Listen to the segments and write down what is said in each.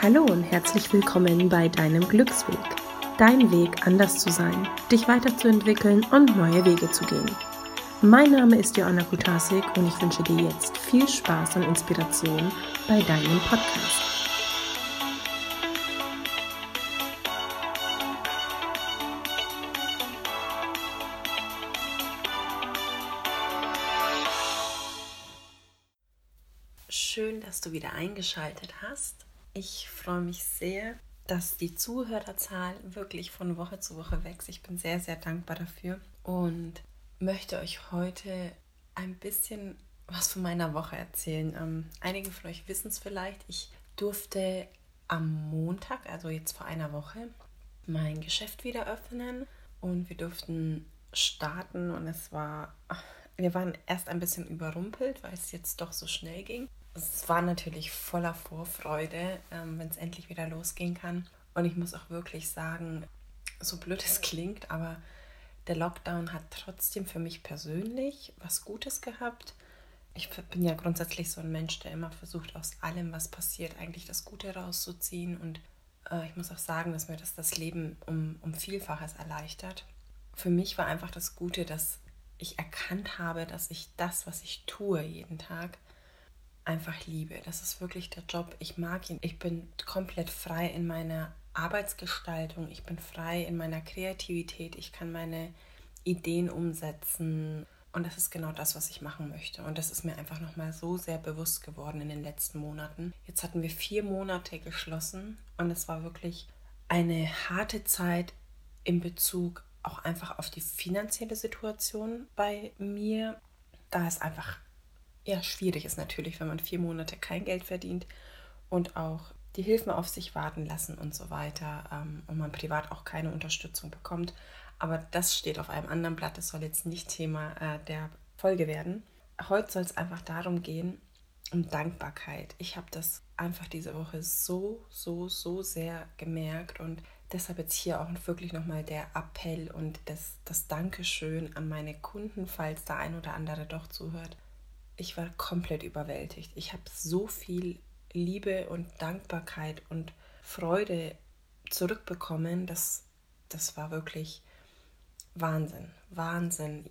Hallo und herzlich willkommen bei deinem Glücksweg. Dein Weg, anders zu sein, dich weiterzuentwickeln und neue Wege zu gehen. Mein Name ist Joanna Kutasik und ich wünsche dir jetzt viel Spaß und Inspiration bei deinem Podcast. Schön, dass du wieder eingeschaltet hast. Ich freue mich sehr, dass die Zuhörerzahl wirklich von Woche zu Woche wächst. Ich bin sehr, sehr dankbar dafür und möchte euch heute ein bisschen was von meiner Woche erzählen. Ähm, einige von euch wissen es vielleicht. Ich durfte am Montag, also jetzt vor einer Woche, mein Geschäft wieder öffnen und wir durften starten und es war, wir waren erst ein bisschen überrumpelt, weil es jetzt doch so schnell ging es war natürlich voller Vorfreude, ähm, wenn es endlich wieder losgehen kann. Und ich muss auch wirklich sagen, so blöd es klingt, aber der Lockdown hat trotzdem für mich persönlich was Gutes gehabt. Ich bin ja grundsätzlich so ein Mensch, der immer versucht, aus allem, was passiert, eigentlich das Gute rauszuziehen. Und äh, ich muss auch sagen, dass mir das das Leben um, um Vielfaches erleichtert. Für mich war einfach das Gute, dass ich erkannt habe, dass ich das, was ich tue jeden Tag, einfach liebe. Das ist wirklich der Job. Ich mag ihn. Ich bin komplett frei in meiner Arbeitsgestaltung. Ich bin frei in meiner Kreativität. Ich kann meine Ideen umsetzen. Und das ist genau das, was ich machen möchte. Und das ist mir einfach nochmal so sehr bewusst geworden in den letzten Monaten. Jetzt hatten wir vier Monate geschlossen und es war wirklich eine harte Zeit in Bezug auch einfach auf die finanzielle Situation bei mir, da es einfach ja, schwierig ist natürlich, wenn man vier Monate kein Geld verdient und auch die Hilfen auf sich warten lassen und so weiter ähm, und man privat auch keine Unterstützung bekommt. Aber das steht auf einem anderen Blatt, das soll jetzt nicht Thema äh, der Folge werden. Heute soll es einfach darum gehen, um Dankbarkeit. Ich habe das einfach diese Woche so, so, so sehr gemerkt und deshalb jetzt hier auch wirklich nochmal der Appell und das, das Dankeschön an meine Kunden, falls da ein oder andere doch zuhört ich war komplett überwältigt. Ich habe so viel Liebe und Dankbarkeit und Freude zurückbekommen, dass das war wirklich Wahnsinn, Wahnsinn.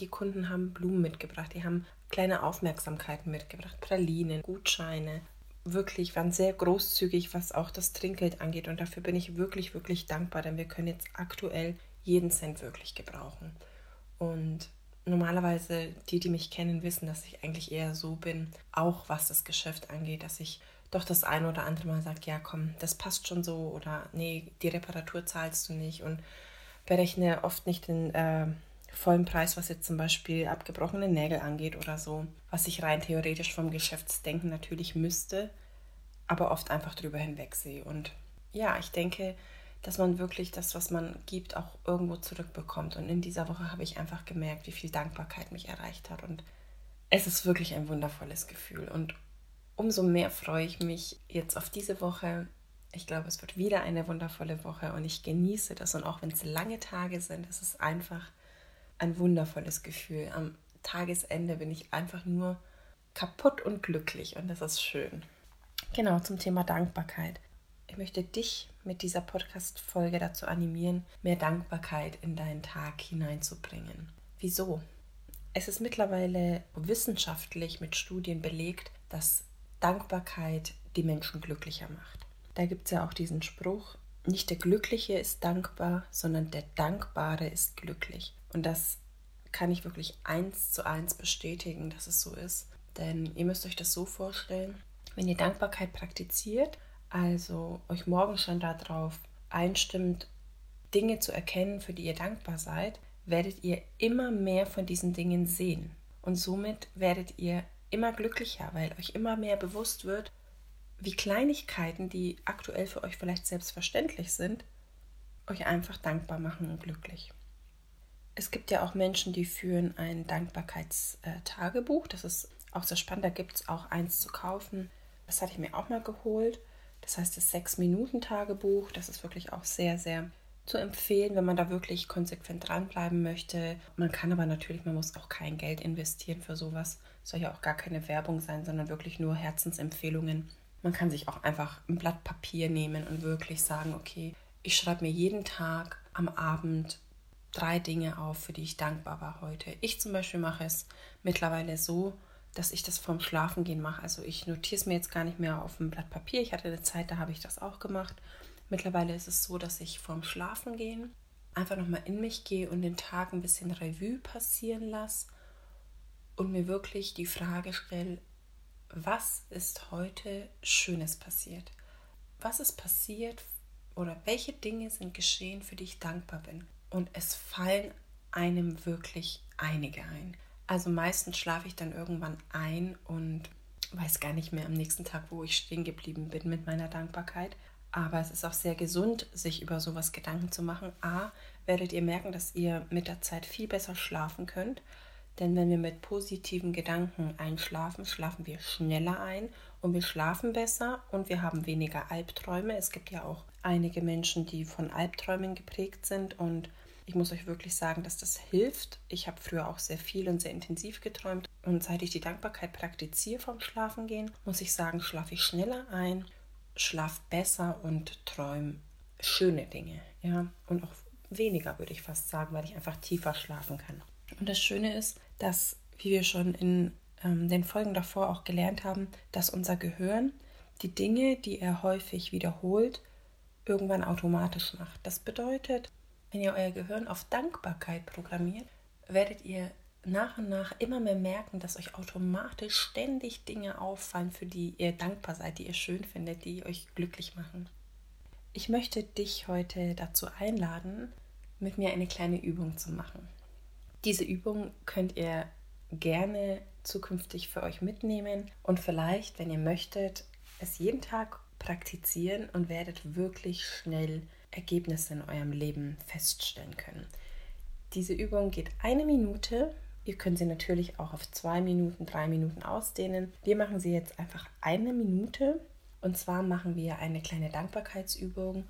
Die Kunden haben Blumen mitgebracht, die haben kleine Aufmerksamkeiten mitgebracht, Pralinen, Gutscheine. Wirklich waren sehr großzügig, was auch das Trinkgeld angeht. Und dafür bin ich wirklich, wirklich dankbar, denn wir können jetzt aktuell jeden Cent wirklich gebrauchen. Und normalerweise die, die mich kennen, wissen, dass ich eigentlich eher so bin, auch was das Geschäft angeht, dass ich doch das ein oder andere Mal sage, ja komm, das passt schon so oder nee, die Reparatur zahlst du nicht und berechne oft nicht den äh, vollen Preis, was jetzt zum Beispiel abgebrochene Nägel angeht oder so, was ich rein theoretisch vom Geschäftsdenken natürlich müsste, aber oft einfach drüber hinwegsehe. Und ja, ich denke, dass man wirklich das, was man gibt, auch irgendwo zurückbekommt. Und in dieser Woche habe ich einfach gemerkt, wie viel Dankbarkeit mich erreicht hat. Und es ist wirklich ein wundervolles Gefühl. Und umso mehr freue ich mich jetzt auf diese Woche. Ich glaube, es wird wieder eine wundervolle Woche und ich genieße das. Und auch wenn es lange Tage sind, es ist einfach ein wundervolles Gefühl. Am Tagesende bin ich einfach nur kaputt und glücklich und das ist schön. Genau zum Thema Dankbarkeit. Ich möchte dich mit dieser Podcast-Folge dazu animieren, mehr Dankbarkeit in deinen Tag hineinzubringen. Wieso? Es ist mittlerweile wissenschaftlich mit Studien belegt, dass Dankbarkeit die Menschen glücklicher macht. Da gibt es ja auch diesen Spruch, nicht der Glückliche ist dankbar, sondern der Dankbare ist glücklich. Und das kann ich wirklich eins zu eins bestätigen, dass es so ist. Denn ihr müsst euch das so vorstellen, wenn ihr Dankbarkeit praktiziert, also euch morgen schon darauf einstimmt, Dinge zu erkennen, für die ihr dankbar seid, werdet ihr immer mehr von diesen Dingen sehen. Und somit werdet ihr immer glücklicher, weil euch immer mehr bewusst wird, wie Kleinigkeiten, die aktuell für euch vielleicht selbstverständlich sind, euch einfach dankbar machen und glücklich. Es gibt ja auch Menschen, die führen ein Dankbarkeitstagebuch. Das ist auch sehr spannend. Da gibt es auch eins zu kaufen. Das hatte ich mir auch mal geholt. Das heißt, das Sechs-Minuten-Tagebuch, das ist wirklich auch sehr, sehr zu empfehlen, wenn man da wirklich konsequent dranbleiben möchte. Man kann aber natürlich, man muss auch kein Geld investieren für sowas. Soll ja auch gar keine Werbung sein, sondern wirklich nur Herzensempfehlungen. Man kann sich auch einfach ein Blatt Papier nehmen und wirklich sagen, okay, ich schreibe mir jeden Tag am Abend drei Dinge auf, für die ich dankbar war heute. Ich zum Beispiel mache es mittlerweile so, dass ich das vorm Schlafengehen mache. Also ich notiere es mir jetzt gar nicht mehr auf dem Blatt Papier. Ich hatte eine Zeit, da habe ich das auch gemacht. Mittlerweile ist es so, dass ich vorm Schlafengehen einfach nochmal in mich gehe und den Tag ein bisschen Revue passieren lasse und mir wirklich die Frage stelle, was ist heute Schönes passiert? Was ist passiert oder welche Dinge sind geschehen, für die ich dankbar bin? Und es fallen einem wirklich einige ein. Also meistens schlafe ich dann irgendwann ein und weiß gar nicht mehr am nächsten Tag, wo ich stehen geblieben bin mit meiner Dankbarkeit. Aber es ist auch sehr gesund, sich über sowas Gedanken zu machen. A, werdet ihr merken, dass ihr mit der Zeit viel besser schlafen könnt. Denn wenn wir mit positiven Gedanken einschlafen, schlafen wir schneller ein und wir schlafen besser und wir haben weniger Albträume. Es gibt ja auch einige Menschen, die von Albträumen geprägt sind und ich muss euch wirklich sagen, dass das hilft. Ich habe früher auch sehr viel und sehr intensiv geträumt. Und seit ich die Dankbarkeit praktiziere vom Schlafengehen, muss ich sagen, schlafe ich schneller ein, schlafe besser und träume schöne Dinge. Ja, und auch weniger, würde ich fast sagen, weil ich einfach tiefer schlafen kann. Und das Schöne ist, dass, wie wir schon in ähm, den Folgen davor auch gelernt haben, dass unser Gehirn die Dinge, die er häufig wiederholt, irgendwann automatisch macht. Das bedeutet, wenn ihr euer Gehirn auf Dankbarkeit programmiert, werdet ihr nach und nach immer mehr merken, dass euch automatisch ständig Dinge auffallen, für die ihr dankbar seid, die ihr schön findet, die euch glücklich machen. Ich möchte dich heute dazu einladen, mit mir eine kleine Übung zu machen. Diese Übung könnt ihr gerne zukünftig für euch mitnehmen und vielleicht, wenn ihr möchtet, es jeden Tag praktizieren und werdet wirklich schnell Ergebnisse in eurem Leben feststellen können. Diese Übung geht eine Minute. Ihr könnt sie natürlich auch auf zwei Minuten, drei Minuten ausdehnen. Wir machen sie jetzt einfach eine Minute. Und zwar machen wir eine kleine Dankbarkeitsübung.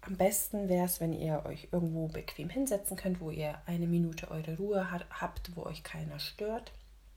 Am besten wäre es, wenn ihr euch irgendwo bequem hinsetzen könnt, wo ihr eine Minute eure Ruhe habt, wo euch keiner stört.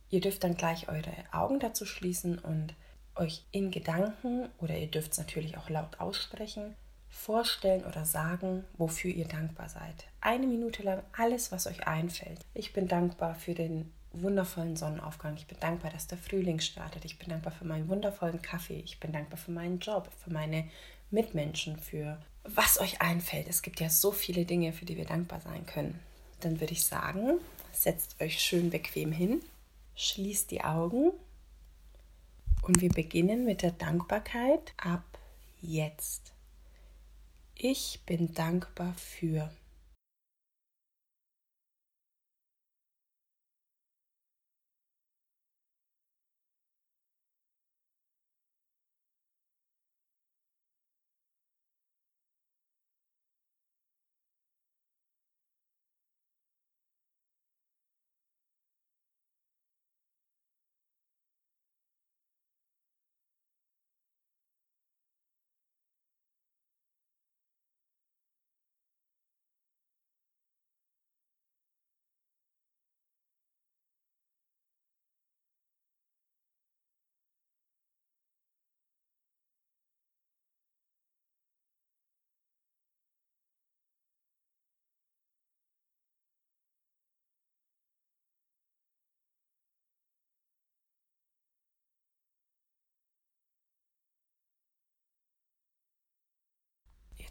Ihr dürft dann gleich eure Augen dazu schließen und euch in Gedanken oder ihr dürft es natürlich auch laut aussprechen, vorstellen oder sagen, wofür ihr dankbar seid. Eine Minute lang alles, was euch einfällt. Ich bin dankbar für den wundervollen Sonnenaufgang. Ich bin dankbar, dass der Frühling startet. Ich bin dankbar für meinen wundervollen Kaffee. Ich bin dankbar für meinen Job, für meine Mitmenschen, für was euch einfällt. Es gibt ja so viele Dinge, für die wir dankbar sein können. Dann würde ich sagen, setzt euch schön bequem hin, schließt die Augen und wir beginnen mit der Dankbarkeit ab jetzt. Ich bin dankbar für.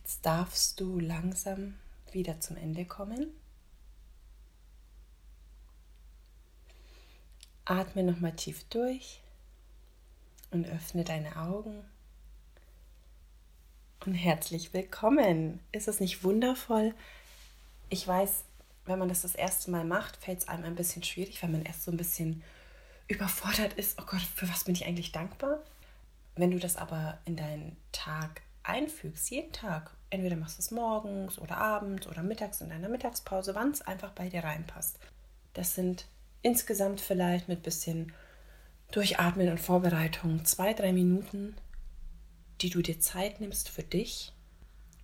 Jetzt darfst du langsam wieder zum Ende kommen. Atme nochmal tief durch und öffne deine Augen. Und herzlich willkommen. Ist es nicht wundervoll? Ich weiß, wenn man das das erste Mal macht, fällt es einem ein bisschen schwierig, weil man erst so ein bisschen überfordert ist. Oh Gott, für was bin ich eigentlich dankbar? Wenn du das aber in deinen Tag einfügst, jeden Tag, entweder machst du es morgens oder abends oder mittags in deiner Mittagspause, wann es einfach bei dir reinpasst. Das sind insgesamt vielleicht mit bisschen Durchatmen und Vorbereitung zwei, drei Minuten, die du dir Zeit nimmst für dich.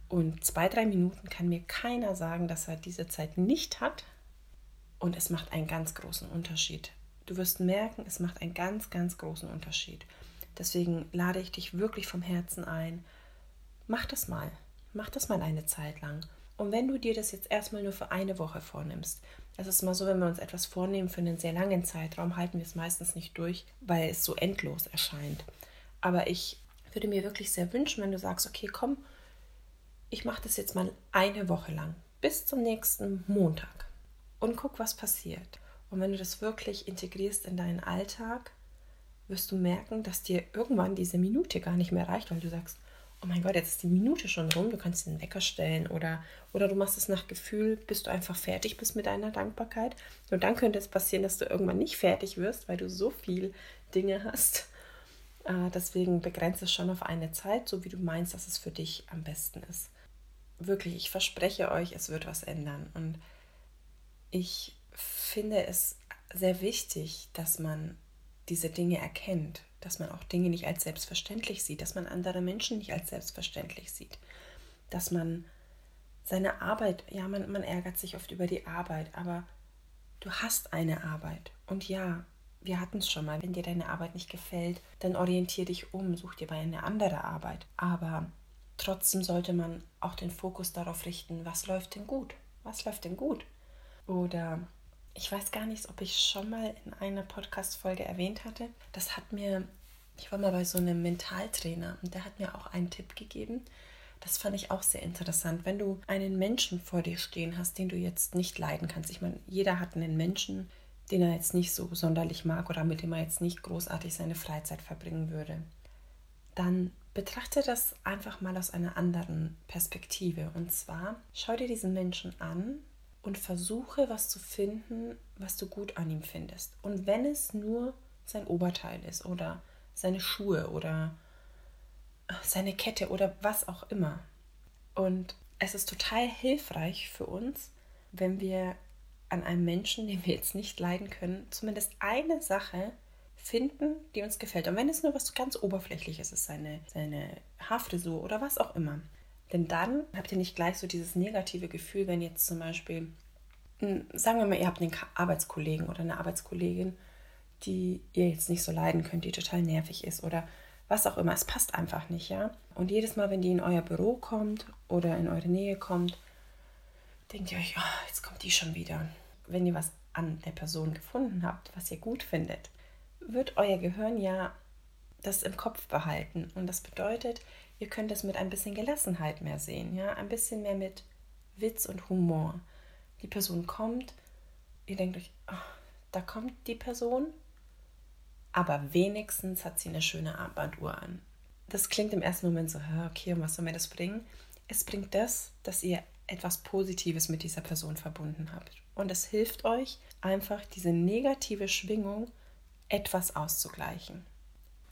Und zwei, drei Minuten kann mir keiner sagen, dass er diese Zeit nicht hat. Und es macht einen ganz großen Unterschied. Du wirst merken, es macht einen ganz, ganz großen Unterschied. Deswegen lade ich dich wirklich vom Herzen ein. Mach das mal. Mach das mal eine Zeit lang. Und wenn du dir das jetzt erstmal nur für eine Woche vornimmst, das ist mal so, wenn wir uns etwas vornehmen für einen sehr langen Zeitraum, halten wir es meistens nicht durch, weil es so endlos erscheint. Aber ich würde mir wirklich sehr wünschen, wenn du sagst, okay, komm, ich mache das jetzt mal eine Woche lang, bis zum nächsten Montag und guck, was passiert. Und wenn du das wirklich integrierst in deinen Alltag, wirst du merken, dass dir irgendwann diese Minute gar nicht mehr reicht, weil du sagst, oh mein Gott, jetzt ist die Minute schon rum, du kannst den Wecker stellen oder, oder du machst es nach Gefühl, bis du einfach fertig bist mit deiner Dankbarkeit. Und dann könnte es passieren, dass du irgendwann nicht fertig wirst, weil du so viel Dinge hast. Äh, deswegen begrenze es schon auf eine Zeit, so wie du meinst, dass es für dich am besten ist. Wirklich, ich verspreche euch, es wird was ändern. Und ich finde es sehr wichtig, dass man diese Dinge erkennt, dass man auch Dinge nicht als selbstverständlich sieht, dass man andere Menschen nicht als selbstverständlich sieht, dass man seine Arbeit, ja, man, man ärgert sich oft über die Arbeit, aber du hast eine Arbeit. Und ja, wir hatten es schon mal, wenn dir deine Arbeit nicht gefällt, dann orientier dich um, such dir bei eine andere Arbeit. Aber trotzdem sollte man auch den Fokus darauf richten, was läuft denn gut? Was läuft denn gut? Oder ich weiß gar nicht, ob ich schon mal in einer Podcast-Folge erwähnt hatte. Das hat mir, ich war mal bei so einem Mentaltrainer und der hat mir auch einen Tipp gegeben. Das fand ich auch sehr interessant. Wenn du einen Menschen vor dir stehen hast, den du jetzt nicht leiden kannst. Ich meine, jeder hat einen Menschen, den er jetzt nicht so sonderlich mag oder mit dem er jetzt nicht großartig seine Freizeit verbringen würde. Dann betrachte das einfach mal aus einer anderen Perspektive. Und zwar schau dir diesen Menschen an und versuche was zu finden, was du gut an ihm findest. Und wenn es nur sein Oberteil ist oder seine Schuhe oder seine Kette oder was auch immer. Und es ist total hilfreich für uns, wenn wir an einem Menschen, den wir jetzt nicht leiden können, zumindest eine Sache finden, die uns gefällt. Und wenn es nur was ganz Oberflächliches ist, seine, seine Haarfrisur oder was auch immer, denn dann habt ihr nicht gleich so dieses negative Gefühl, wenn jetzt zum Beispiel, hm, sagen wir mal, ihr habt einen Arbeitskollegen oder eine Arbeitskollegin, die ihr jetzt nicht so leiden könnt, die total nervig ist oder was auch immer. Es passt einfach nicht, ja. Und jedes Mal, wenn die in euer Büro kommt oder in eure Nähe kommt, denkt ihr euch, oh, jetzt kommt die schon wieder. Wenn ihr was an der Person gefunden habt, was ihr gut findet, wird euer Gehirn ja das im Kopf behalten. Und das bedeutet, Ihr könnt es mit ein bisschen Gelassenheit mehr sehen, ja, ein bisschen mehr mit Witz und Humor. Die Person kommt, ihr denkt euch, oh, da kommt die Person, aber wenigstens hat sie eine schöne Armbanduhr an. Das klingt im ersten Moment so, okay, und was soll mir das bringen? Es bringt das, dass ihr etwas Positives mit dieser Person verbunden habt. Und es hilft euch einfach, diese negative Schwingung etwas auszugleichen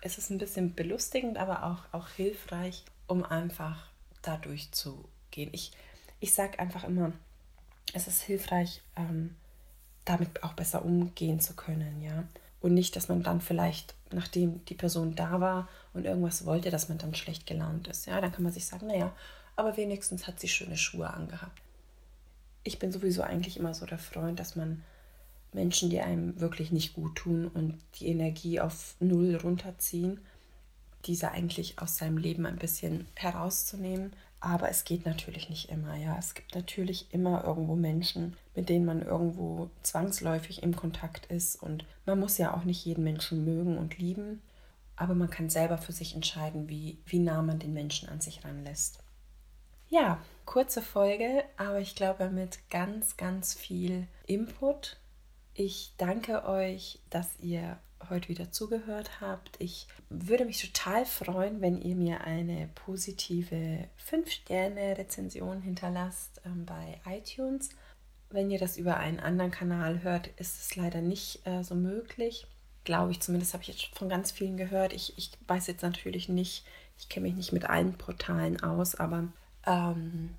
es ist ein bisschen belustigend, aber auch, auch hilfreich, um einfach da durchzugehen. Ich, ich sage einfach immer, es ist hilfreich, ähm, damit auch besser umgehen zu können, ja. Und nicht, dass man dann vielleicht, nachdem die Person da war und irgendwas wollte, dass man dann schlecht gelaunt ist. Ja, dann kann man sich sagen, naja, aber wenigstens hat sie schöne Schuhe angehabt. Ich bin sowieso eigentlich immer so der Freund, dass man Menschen, die einem wirklich nicht gut tun und die Energie auf Null runterziehen, diese eigentlich aus seinem Leben ein bisschen herauszunehmen. Aber es geht natürlich nicht immer, ja. Es gibt natürlich immer irgendwo Menschen, mit denen man irgendwo zwangsläufig im Kontakt ist. Und man muss ja auch nicht jeden Menschen mögen und lieben. Aber man kann selber für sich entscheiden, wie, wie nah man den Menschen an sich ranlässt. Ja, kurze Folge, aber ich glaube mit ganz, ganz viel Input ich danke euch, dass ihr heute wieder zugehört habt. Ich würde mich total freuen, wenn ihr mir eine positive 5-Sterne-Rezension hinterlasst ähm, bei iTunes. Wenn ihr das über einen anderen Kanal hört, ist es leider nicht äh, so möglich. Glaube ich, zumindest habe ich jetzt von ganz vielen gehört. Ich, ich weiß jetzt natürlich nicht, ich kenne mich nicht mit allen Portalen aus, aber ähm,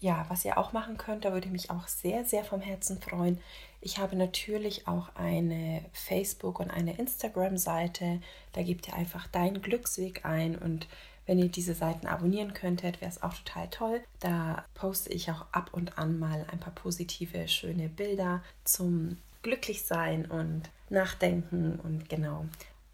ja, was ihr auch machen könnt, da würde ich mich auch sehr, sehr vom Herzen freuen. Ich habe natürlich auch eine Facebook- und eine Instagram-Seite. Da gebt ihr einfach deinen Glücksweg ein und wenn ihr diese Seiten abonnieren könntet, wäre es auch total toll. Da poste ich auch ab und an mal ein paar positive, schöne Bilder zum Glücklichsein und Nachdenken und genau.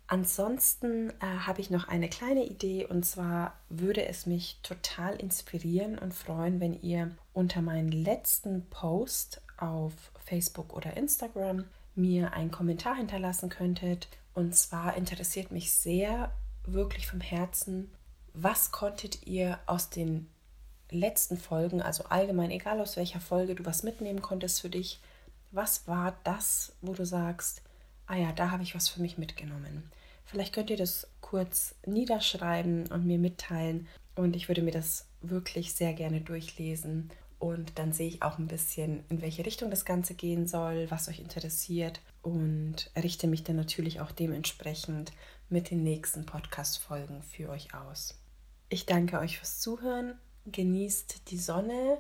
Ansonsten äh, habe ich noch eine kleine Idee und zwar würde es mich total inspirieren und freuen, wenn ihr unter meinen letzten Post auf Facebook oder Instagram mir einen Kommentar hinterlassen könntet. Und zwar interessiert mich sehr, wirklich vom Herzen, was konntet ihr aus den letzten Folgen, also allgemein, egal aus welcher Folge du was mitnehmen konntest für dich, was war das, wo du sagst, ah ja, da habe ich was für mich mitgenommen. Vielleicht könnt ihr das kurz niederschreiben und mir mitteilen und ich würde mir das wirklich sehr gerne durchlesen und dann sehe ich auch ein bisschen, in welche Richtung das Ganze gehen soll, was euch interessiert und richte mich dann natürlich auch dementsprechend mit den nächsten Podcast-Folgen für euch aus. Ich danke euch fürs Zuhören. Genießt die Sonne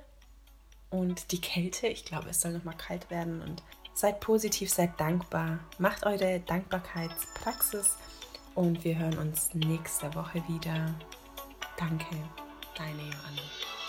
und die Kälte. Ich glaube, es soll noch mal kalt werden und seid positiv, seid dankbar. Macht eure Dankbarkeitspraxis und wir hören uns nächste Woche wieder. Danke, deine Johanna.